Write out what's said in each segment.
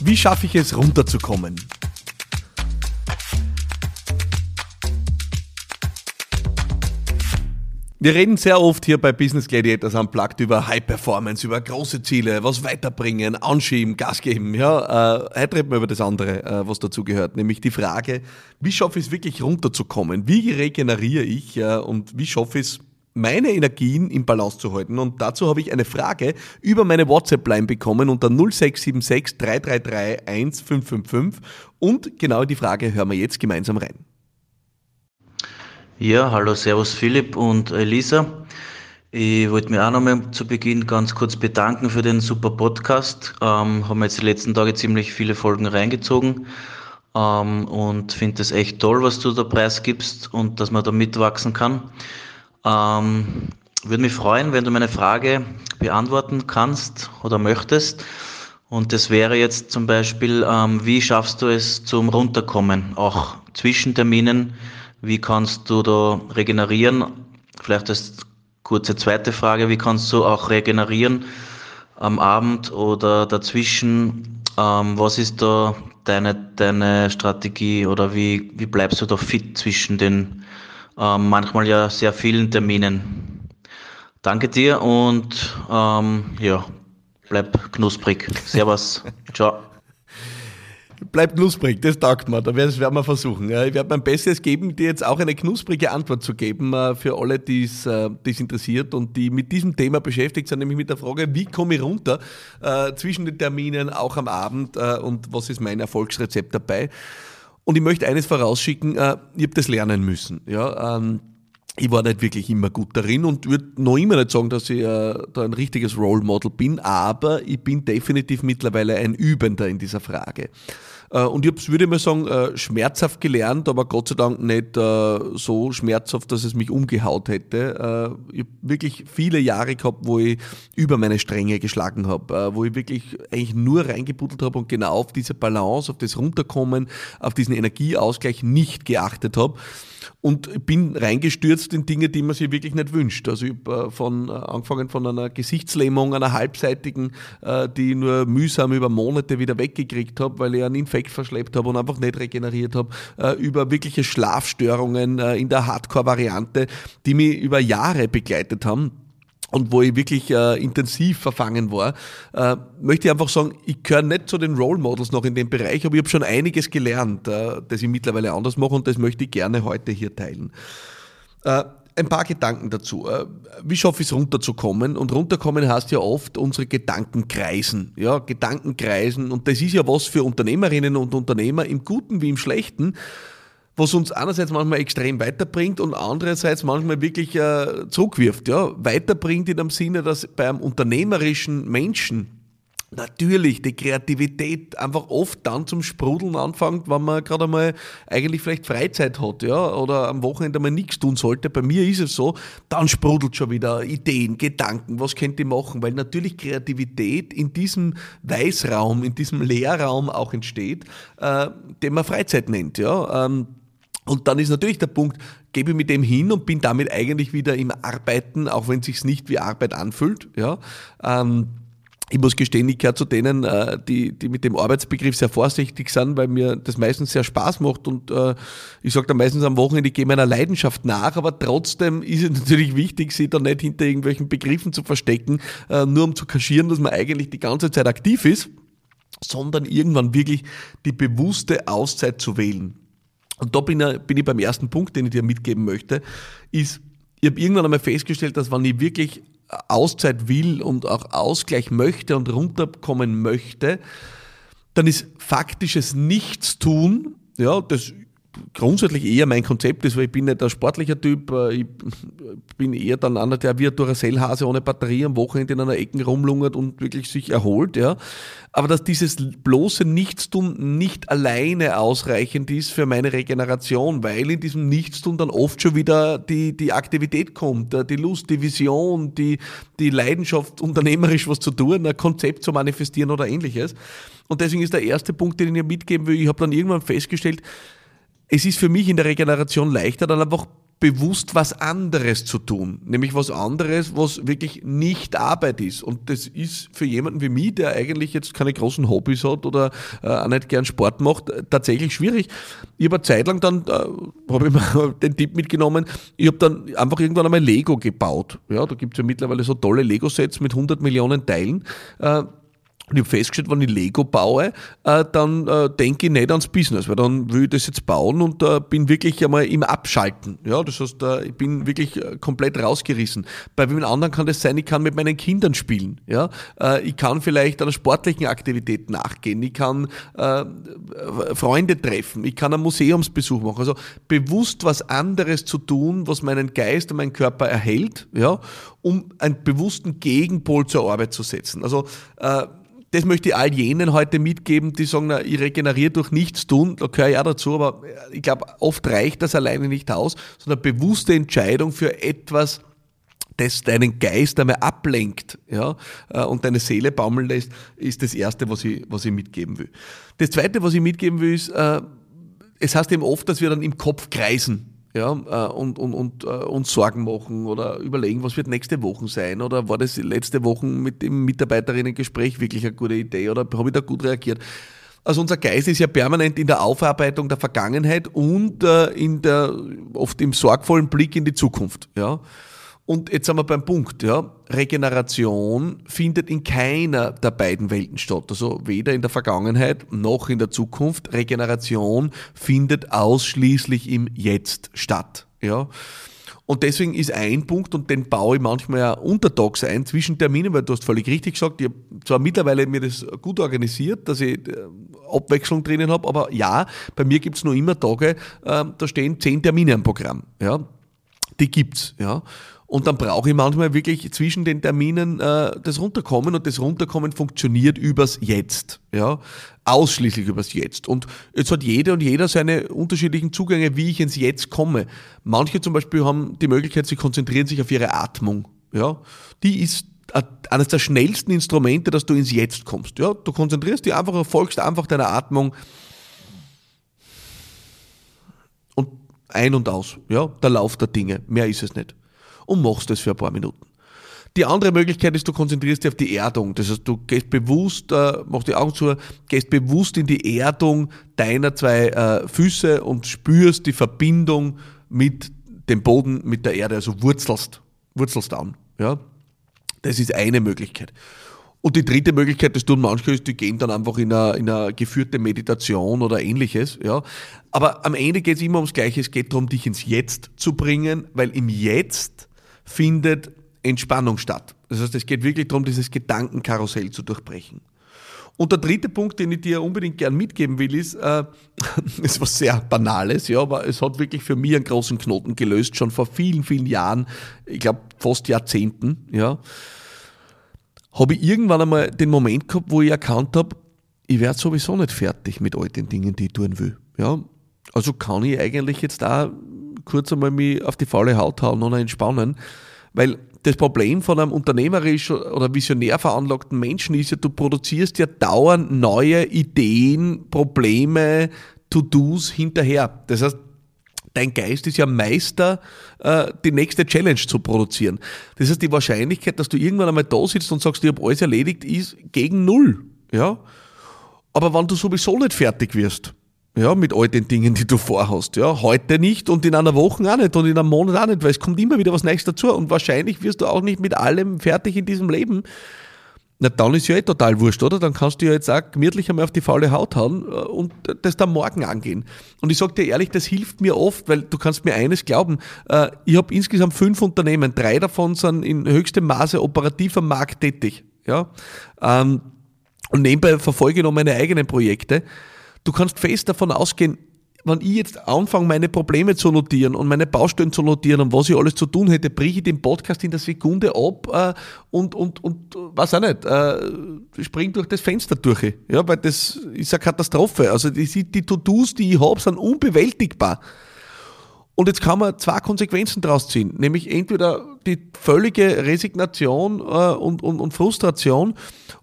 Wie schaffe ich es runterzukommen? Wir reden sehr oft hier bei Business Gladiators Unplugged über High Performance, über große Ziele, was weiterbringen, anschieben, Gas geben. Ja, äh, heute reden wir über das andere, äh, was dazu gehört, nämlich die Frage, wie schaffe ich es wirklich runterzukommen? Wie regeneriere ich äh, und wie schaffe ich es, meine Energien im Balance zu halten. Und dazu habe ich eine Frage über meine WhatsApp-Line bekommen unter 0676 333 1555. Und genau die Frage hören wir jetzt gemeinsam rein. Ja, hallo, Servus Philipp und Elisa. Ich wollte mich auch nochmal zu Beginn ganz kurz bedanken für den super Podcast. Ähm, haben jetzt die letzten Tage ziemlich viele Folgen reingezogen ähm, und finde es echt toll, was du da preisgibst und dass man da mitwachsen kann. Ähm, würde mich freuen, wenn du meine Frage beantworten kannst oder möchtest. Und das wäre jetzt zum Beispiel, ähm, wie schaffst du es zum Runterkommen, auch zwischen Terminen? Wie kannst du da regenerieren? Vielleicht als kurze zweite Frage, wie kannst du auch regenerieren am Abend oder dazwischen? Ähm, was ist da deine, deine Strategie oder wie, wie bleibst du da fit zwischen den ähm, manchmal ja sehr vielen Terminen? Danke dir und ähm, ja, bleib knusprig. Servus. Ciao. Bleib knusprig, das taugt mir, das werden wir versuchen. Ich werde mein Bestes geben, dir jetzt auch eine knusprige Antwort zu geben äh, für alle, die es äh, interessiert und die mit diesem Thema beschäftigt sind, nämlich mit der Frage, wie komme ich runter äh, zwischen den Terminen, auch am Abend und was ist mein Erfolgsrezept dabei. Und ich möchte eines vorausschicken, ich habe das lernen müssen. Ja, ähm, ich war nicht wirklich immer gut darin und würde noch immer nicht sagen, dass ich äh, da ein richtiges Role Model bin, aber ich bin definitiv mittlerweile ein Übender in dieser Frage. Äh, und ich habe würde ich mal sagen, äh, schmerzhaft gelernt, aber Gott sei Dank nicht äh, so schmerzhaft, dass es mich umgehaut hätte. Ich habe wirklich viele Jahre gehabt, wo ich über meine Stränge geschlagen habe, wo ich wirklich eigentlich nur reingebuddelt habe und genau auf diese Balance, auf das Runterkommen, auf diesen Energieausgleich nicht geachtet habe und bin reingestürzt in Dinge, die man sich wirklich nicht wünscht. Also ich habe von, angefangen von einer Gesichtslähmung, einer halbseitigen, die ich nur mühsam über Monate wieder weggekriegt habe, weil ich einen Infekt verschleppt habe und einfach nicht regeneriert habe, über wirkliche Schlafstörungen in der Hardcore-Variante, die mich über Jahre begleitet haben und wo ich wirklich äh, intensiv verfangen war, äh, möchte ich einfach sagen, ich gehöre nicht zu den Role Models noch in dem Bereich, aber ich habe schon einiges gelernt, äh, das ich mittlerweile anders mache und das möchte ich gerne heute hier teilen. Äh, ein paar Gedanken dazu. Äh, wie schaffe ich es runterzukommen? Und runterkommen heißt ja oft unsere Gedanken kreisen. Ja, Gedanken kreisen. Und das ist ja was für Unternehmerinnen und Unternehmer im Guten wie im Schlechten was uns einerseits manchmal extrem weiterbringt und andererseits manchmal wirklich äh, zurückwirft. Ja? Weiterbringt in dem Sinne, dass beim unternehmerischen Menschen natürlich die Kreativität einfach oft dann zum Sprudeln anfängt, wenn man gerade einmal eigentlich vielleicht Freizeit hat, ja, oder am Wochenende mal nichts tun sollte. Bei mir ist es so, dann sprudelt schon wieder Ideen, Gedanken, was könnte ich machen, weil natürlich Kreativität in diesem Weißraum, in diesem Leerraum auch entsteht, äh, den man Freizeit nennt, ja. Ähm, und dann ist natürlich der Punkt, gebe ich mit dem hin und bin damit eigentlich wieder im Arbeiten, auch wenn es sich nicht wie Arbeit anfühlt. Ja. Ähm, ich muss gestehen, ich gehöre zu denen, äh, die, die mit dem Arbeitsbegriff sehr vorsichtig sind, weil mir das meistens sehr Spaß macht und äh, ich sage dann meistens am Wochenende, ich gehe meiner Leidenschaft nach, aber trotzdem ist es natürlich wichtig, sich da nicht hinter irgendwelchen Begriffen zu verstecken, äh, nur um zu kaschieren, dass man eigentlich die ganze Zeit aktiv ist, sondern irgendwann wirklich die bewusste Auszeit zu wählen. Und da bin, bin ich beim ersten Punkt, den ich dir mitgeben möchte, ist, ich habe irgendwann einmal festgestellt, dass wenn ich wirklich Auszeit will und auch Ausgleich möchte und runterkommen möchte, dann ist faktisches Nichtstun, ja, das grundsätzlich eher mein Konzept ist, weil ich bin nicht ein sportlicher Typ, äh, ich bin eher dann einer, der wie ein Duracell-Hase ohne Batterie am Wochenende in einer Ecke rumlungert und wirklich sich erholt, ja. Aber dass dieses bloße Nichtstun nicht alleine ausreichend ist für meine Regeneration, weil in diesem Nichtstun dann oft schon wieder die, die Aktivität kommt, äh, die Lust, die Vision, die, die Leidenschaft, unternehmerisch was zu tun, ein Konzept zu manifestieren oder ähnliches. Und deswegen ist der erste Punkt, den ich dir mitgeben will, ich habe dann irgendwann festgestellt, es ist für mich in der Regeneration leichter, dann einfach bewusst was anderes zu tun, nämlich was anderes, was wirklich nicht Arbeit ist. Und das ist für jemanden wie mich, der eigentlich jetzt keine großen Hobbys hat oder äh, auch nicht gern Sport macht, tatsächlich schwierig. Ich habe eine Zeit lang dann, äh, habe ich mir den Tipp mitgenommen, ich habe dann einfach irgendwann einmal Lego gebaut. Ja, da gibt es ja mittlerweile so tolle Lego-Sets mit 100 Millionen Teilen. Äh, und ich habe festgestellt, wenn ich Lego baue, äh, dann äh, denke ich nicht ans Business, weil dann will ich das jetzt bauen und äh, bin wirklich einmal im Abschalten. Ja, das heißt, äh, ich bin wirklich äh, komplett rausgerissen. Bei wem anderen kann das sein, ich kann mit meinen Kindern spielen. Ja, äh, ich kann vielleicht einer sportlichen Aktivität nachgehen. Ich kann Freunde treffen. Ich kann einen Museumsbesuch machen. Also bewusst was anderes zu tun, was meinen Geist und meinen Körper erhält. Ja, um einen bewussten Gegenpol zur Arbeit zu setzen. Also das möchte ich all jenen heute mitgeben, die sagen, na, ich regeneriere durch nichts tun, da gehöre ich auch dazu, aber ich glaube, oft reicht das alleine nicht aus, sondern bewusste Entscheidung für etwas, das deinen Geist einmal ablenkt ja, äh, und deine Seele baumeln lässt, ist das Erste, was ich, was ich mitgeben will. Das Zweite, was ich mitgeben will, ist, äh, es heißt eben oft, dass wir dann im Kopf kreisen ja, äh, und, und, und äh, uns Sorgen machen oder überlegen, was wird nächste Woche sein oder war das letzte Woche mit dem Mitarbeiterinnengespräch wirklich eine gute Idee oder habe ich da gut reagiert? Also unser Geist ist ja permanent in der Aufarbeitung der Vergangenheit und äh, in der oft im sorgvollen Blick in die Zukunft. Ja. Und jetzt sind wir beim Punkt, ja. Regeneration findet in keiner der beiden Welten statt. Also weder in der Vergangenheit noch in der Zukunft. Regeneration findet ausschließlich im Jetzt statt, ja. Und deswegen ist ein Punkt, und den baue ich manchmal ja untertags ein, zwischen Terminen, weil du hast völlig richtig gesagt, ich habe zwar mittlerweile mir das gut organisiert, dass ich äh, Abwechslung drinnen habe, aber ja, bei mir gibt's nur immer Tage, äh, da stehen zehn Termine im Programm. Ja, die gibt's, ja. Und dann brauche ich manchmal wirklich zwischen den Terminen äh, das Runterkommen und das Runterkommen funktioniert übers Jetzt. Ja? Ausschließlich übers Jetzt. Und jetzt hat jeder und jeder seine unterschiedlichen Zugänge, wie ich ins Jetzt komme. Manche zum Beispiel haben die Möglichkeit, sie konzentrieren sich auf ihre Atmung. Ja? Die ist eines der schnellsten Instrumente, dass du ins Jetzt kommst. Ja? Du konzentrierst dich einfach, folgst einfach deiner Atmung und ein und aus. Ja? Der Lauf der Dinge. Mehr ist es nicht und machst das für ein paar Minuten. Die andere Möglichkeit ist, du konzentrierst dich auf die Erdung. Das heißt, du gehst bewusst, äh, machst die Augen zu, gehst bewusst in die Erdung deiner zwei äh, Füße und spürst die Verbindung mit dem Boden, mit der Erde, also wurzelst, wurzelst an. Ja? Das ist eine Möglichkeit. Und die dritte Möglichkeit, das tun manche, ist, die gehen dann einfach in eine, in eine geführte Meditation oder ähnliches. Ja. Aber am Ende geht es immer ums Gleiche. Es geht darum, dich ins Jetzt zu bringen, weil im Jetzt findet Entspannung statt. Das heißt, es geht wirklich darum, dieses Gedankenkarussell zu durchbrechen. Und der dritte Punkt, den ich dir unbedingt gern mitgeben will, ist, äh, ist was sehr Banales, ja, aber es hat wirklich für mich einen großen Knoten gelöst, schon vor vielen, vielen Jahren, ich glaube fast Jahrzehnten, ja, habe ich irgendwann einmal den Moment gehabt, wo ich erkannt habe, ich werde sowieso nicht fertig mit all den Dingen, die ich tun will. Ja, also kann ich eigentlich jetzt da kurz einmal mich auf die faule Haut hauen und entspannen, weil das Problem von einem unternehmerisch oder visionär veranlagten Menschen ist ja, du produzierst ja dauernd neue Ideen, Probleme, To-Dos hinterher. Das heißt, dein Geist ist ja Meister, äh, die nächste Challenge zu produzieren. Das heißt, die Wahrscheinlichkeit, dass du irgendwann einmal da sitzt und sagst, ich habe alles erledigt, ist gegen null. Ja? Aber wenn du sowieso nicht fertig wirst, ja, mit all den Dingen, die du vorhast. Ja, heute nicht und in einer Woche auch nicht und in einem Monat auch nicht, weil es kommt immer wieder was Neues dazu und wahrscheinlich wirst du auch nicht mit allem fertig in diesem Leben. Na, dann ist ja eh total wurscht, oder? Dann kannst du ja jetzt auch gemütlich einmal auf die faule Haut hauen äh, und das dann morgen angehen. Und ich sag dir ehrlich, das hilft mir oft, weil du kannst mir eines glauben, äh, ich habe insgesamt fünf Unternehmen, drei davon sind in höchstem Maße operativ am Markt tätig. Ja? Ähm, und nebenbei verfolge ich noch meine eigenen Projekte du kannst fest davon ausgehen, wenn ich jetzt anfange, meine Probleme zu notieren und meine Baustellen zu notieren und was ich alles zu tun hätte, breche ich den Podcast in der Sekunde ab äh, und, und, und weiß auch nicht, äh, spring durch das Fenster durch. Ja, weil das ist eine Katastrophe. Also die, die To-Dos, die ich habe, sind unbewältigbar. Und jetzt kann man zwei Konsequenzen daraus ziehen, nämlich entweder die völlige Resignation äh, und, und, und Frustration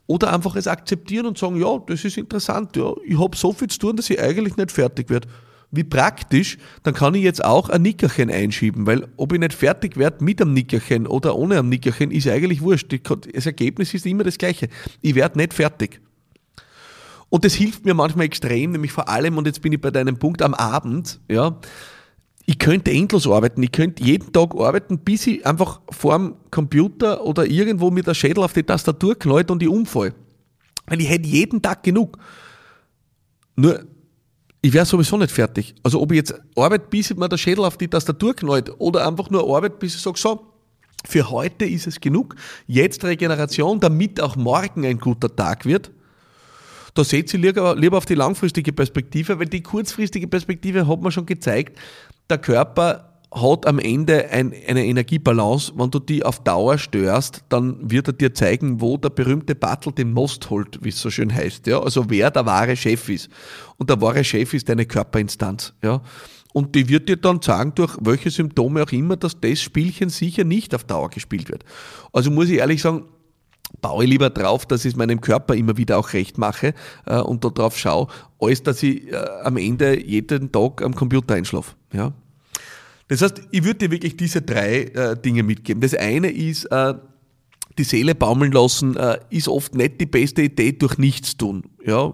oder einfach es akzeptieren und sagen, ja, das ist interessant, ja, ich habe so viel zu tun, dass ich eigentlich nicht fertig werde. wie praktisch, dann kann ich jetzt auch ein Nickerchen einschieben, weil ob ich nicht fertig werde mit einem Nickerchen oder ohne einem Nickerchen, ist eigentlich wurscht. Das Ergebnis ist immer das gleiche. Ich werde nicht fertig. Und das hilft mir manchmal extrem, nämlich vor allem, und jetzt bin ich bei deinem Punkt am Abend, ja, ich könnte endlos arbeiten, ich könnte jeden Tag arbeiten, bis ich einfach vorm Computer oder irgendwo mit der Schädel auf die Tastatur knallt und ich umfall. Weil ich hätte jeden Tag genug. Nur, ich wäre sowieso nicht fertig. Also ob ich jetzt arbeite, bis mir der Schädel auf die Tastatur knallt oder einfach nur arbeite, bis ich sage, so, für heute ist es genug. Jetzt Regeneration, damit auch morgen ein guter Tag wird. Da seht ihr lieber, lieber auf die langfristige Perspektive, weil die kurzfristige Perspektive hat man schon gezeigt, der Körper hat am Ende ein, eine Energiebalance. Wenn du die auf Dauer störst, dann wird er dir zeigen, wo der berühmte Battle den Most holt, wie es so schön heißt. Ja? Also wer der wahre Chef ist. Und der wahre Chef ist deine Körperinstanz. Ja? Und die wird dir dann sagen, durch welche Symptome auch immer, dass das Spielchen sicher nicht auf Dauer gespielt wird. Also muss ich ehrlich sagen, baue ich lieber drauf, dass ich es meinem Körper immer wieder auch recht mache äh, und darauf schaue, als dass ich äh, am Ende jeden Tag am Computer einschlafe. Ja? Das heißt, ich würde dir wirklich diese drei äh, Dinge mitgeben. Das eine ist, äh, die Seele baumeln lassen, äh, ist oft nicht die beste Idee durch nichts tun. Ja?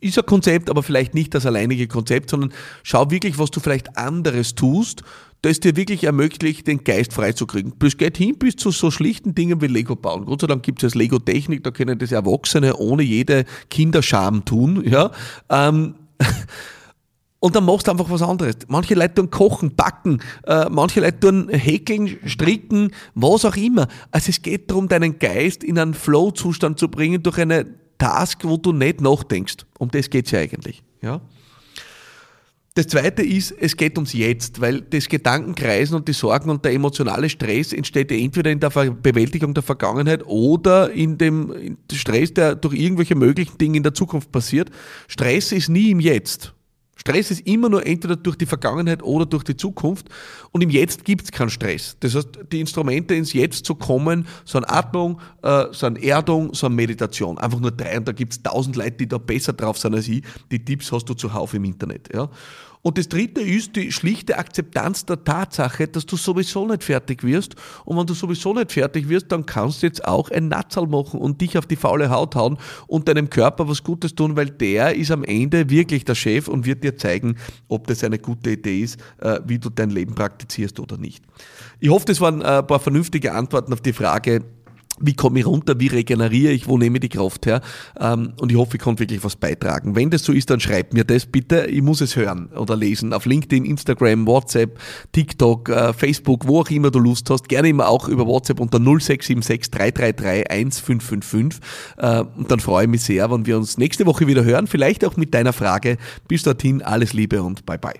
Ist ein Konzept, aber vielleicht nicht das alleinige Konzept, sondern schau wirklich, was du vielleicht anderes tust, das dir wirklich ermöglicht, den Geist freizukriegen. Das geht hin bis zu so schlichten Dingen wie Lego bauen. Gott sei Dank gibt es Lego-Technik, da können das Erwachsene ohne jede Kinderscham tun. Ja? Ähm, und dann machst du einfach was anderes. Manche Leute tun kochen, backen, äh, manche Leute tun häkeln, stricken, was auch immer. Also es geht darum, deinen Geist in einen Flow-Zustand zu bringen durch eine Task, wo du nicht nachdenkst. Um das geht's ja eigentlich. Ja? Das zweite ist, es geht ums Jetzt, weil das Gedankenkreisen und die Sorgen und der emotionale Stress entsteht ja entweder in der Bewältigung der Vergangenheit oder in dem Stress, der durch irgendwelche möglichen Dinge in der Zukunft passiert. Stress ist nie im Jetzt. Stress ist immer nur entweder durch die Vergangenheit oder durch die Zukunft und im Jetzt gibt es keinen Stress. Das heißt, die Instrumente ins Jetzt zu kommen, so eine Atmung, äh, so eine Erdung, so eine Meditation. Einfach nur drei und da gibt es tausend Leute, die da besser drauf sind als ich. Die Tipps hast du zuhauf im Internet. Ja? Und das dritte ist die schlichte Akzeptanz der Tatsache, dass du sowieso nicht fertig wirst. Und wenn du sowieso nicht fertig wirst, dann kannst du jetzt auch ein Natzal machen und dich auf die faule Haut hauen und deinem Körper was Gutes tun, weil der ist am Ende wirklich der Chef und wird dir zeigen, ob das eine gute Idee ist, äh, wie du dein Leben praktizierst oder nicht. Ich hoffe, das waren äh, ein paar vernünftige Antworten auf die Frage, wie komme ich runter, wie regeneriere ich, wo nehme ich die Kraft her? Ähm, und ich hoffe, ich konnte wirklich was beitragen. Wenn das so ist, dann schreibt mir das bitte. Ich muss es hören oder lesen. Auf LinkedIn, Instagram, WhatsApp, TikTok, äh, Facebook, wo auch immer du Lust hast. Gerne immer auch über WhatsApp unter 0676 333 1555. Und dann freue ich mich sehr, wenn wir uns nächste Woche wieder hören. Vielleicht auch mit deiner Frage. Bis dorthin, alles Liebe und bye bye.